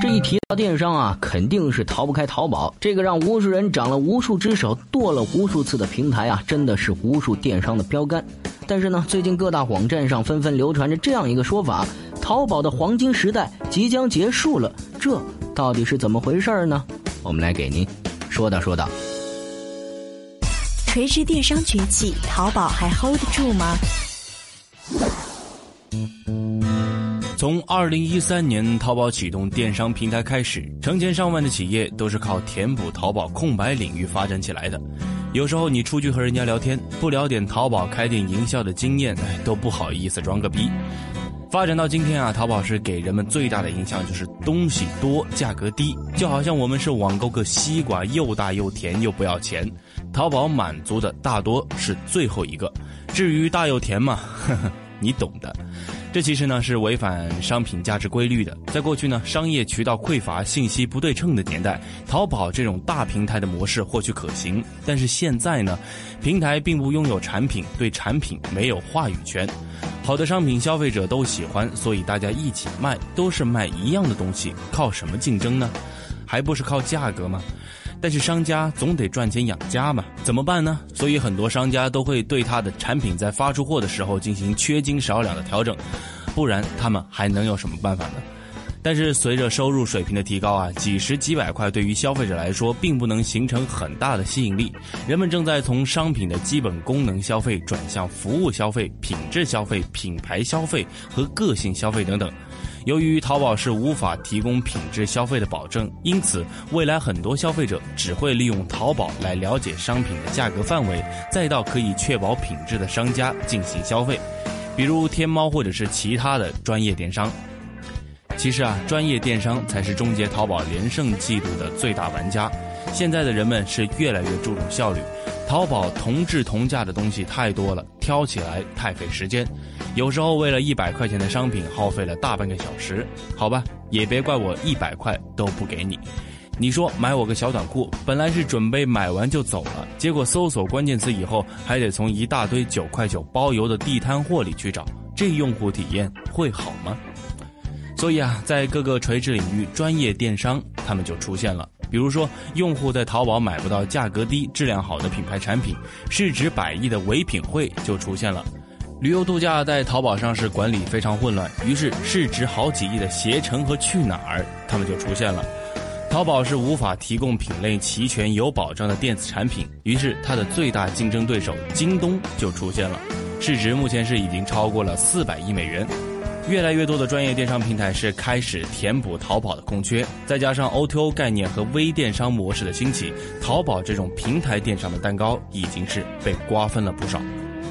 这一提到电商啊，肯定是逃不开淘宝。这个让无数人长了无数只手、剁了无数次的平台啊，真的是无数电商的标杆。但是呢，最近各大网站上纷纷流传着这样一个说法：淘宝的黄金时代即将结束了。这到底是怎么回事儿呢？我们来给您说道说道。垂直电商崛起，淘宝还 hold 得住吗？从二零一三年淘宝启动电商平台开始，成千上万的企业都是靠填补淘宝空白领域发展起来的。有时候你出去和人家聊天，不聊点淘宝开店营销的经验，都不好意思装个逼。发展到今天啊，淘宝是给人们最大的印象就是东西多、价格低，就好像我们是网购个西瓜，又大又甜又不要钱。淘宝满足的大多是最后一个，至于大又甜嘛，呵呵，你懂的。这其实呢是违反商品价值规律的。在过去呢，商业渠道匮乏、信息不对称的年代，淘宝这种大平台的模式或许可行。但是现在呢，平台并不拥有产品，对产品没有话语权。好的商品消费者都喜欢，所以大家一起卖，都是卖一样的东西，靠什么竞争呢？还不是靠价格吗？但是商家总得赚钱养家嘛，怎么办呢？所以很多商家都会对他的产品在发出货的时候进行缺斤少两的调整，不然他们还能有什么办法呢？但是随着收入水平的提高啊，几十几百块对于消费者来说并不能形成很大的吸引力。人们正在从商品的基本功能消费转向服务消费、品质消费、品牌消费和个性消费等等。由于淘宝是无法提供品质消费的保证，因此未来很多消费者只会利用淘宝来了解商品的价格范围，再到可以确保品质的商家进行消费，比如天猫或者是其他的专业电商。其实啊，专业电商才是终结淘宝连胜记录的最大玩家。现在的人们是越来越注重效率，淘宝同质同价的东西太多了，挑起来太费时间。有时候为了一百块钱的商品耗费了大半个小时，好吧，也别怪我一百块都不给你。你说买我个小短裤，本来是准备买完就走了，结果搜索关键词以后，还得从一大堆九块九包邮的地摊货里去找，这用户体验会好吗？所以啊，在各个垂直领域，专业电商他们就出现了。比如说，用户在淘宝买不到价格低、质量好的品牌产品，市值百亿的唯品会就出现了。旅游度假在淘宝上是管理非常混乱，于是市值好几亿的携程和去哪儿他们就出现了。淘宝是无法提供品类齐全、有保障的电子产品，于是它的最大竞争对手京东就出现了，市值目前是已经超过了四百亿美元。越来越多的专业电商平台是开始填补淘宝的空缺，再加上 O2O 概念和微电商模式的兴起，淘宝这种平台电商的蛋糕已经是被瓜分了不少。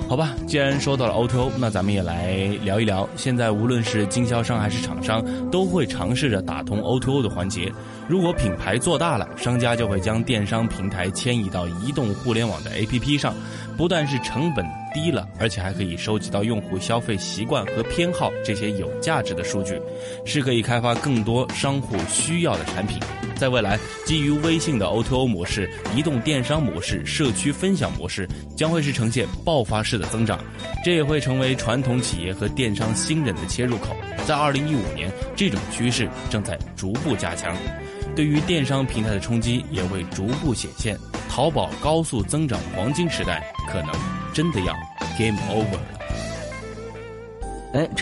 好吧，既然说到了 O2O，那咱们也来聊一聊。现在无论是经销商还是厂商，都会尝试着打通 O2O 的环节。如果品牌做大了，商家就会将电商平台迁移到移动互联网的 APP 上，不但是成本低了，而且还可以收集到用户消费习惯和偏好这些有价值的数据，是可以开发更多商户需要的产品。在未来，基于微信的 O2O 模式、移动电商模式、社区分享模式将会是呈现爆发式的增长，这也会成为传统企业和电商新人的切入口。在2015年，这种趋势正在逐步加强，对于电商平台的冲击也会逐步显现。淘宝高速增长黄金时代可能真的要 game over 了。哎，这。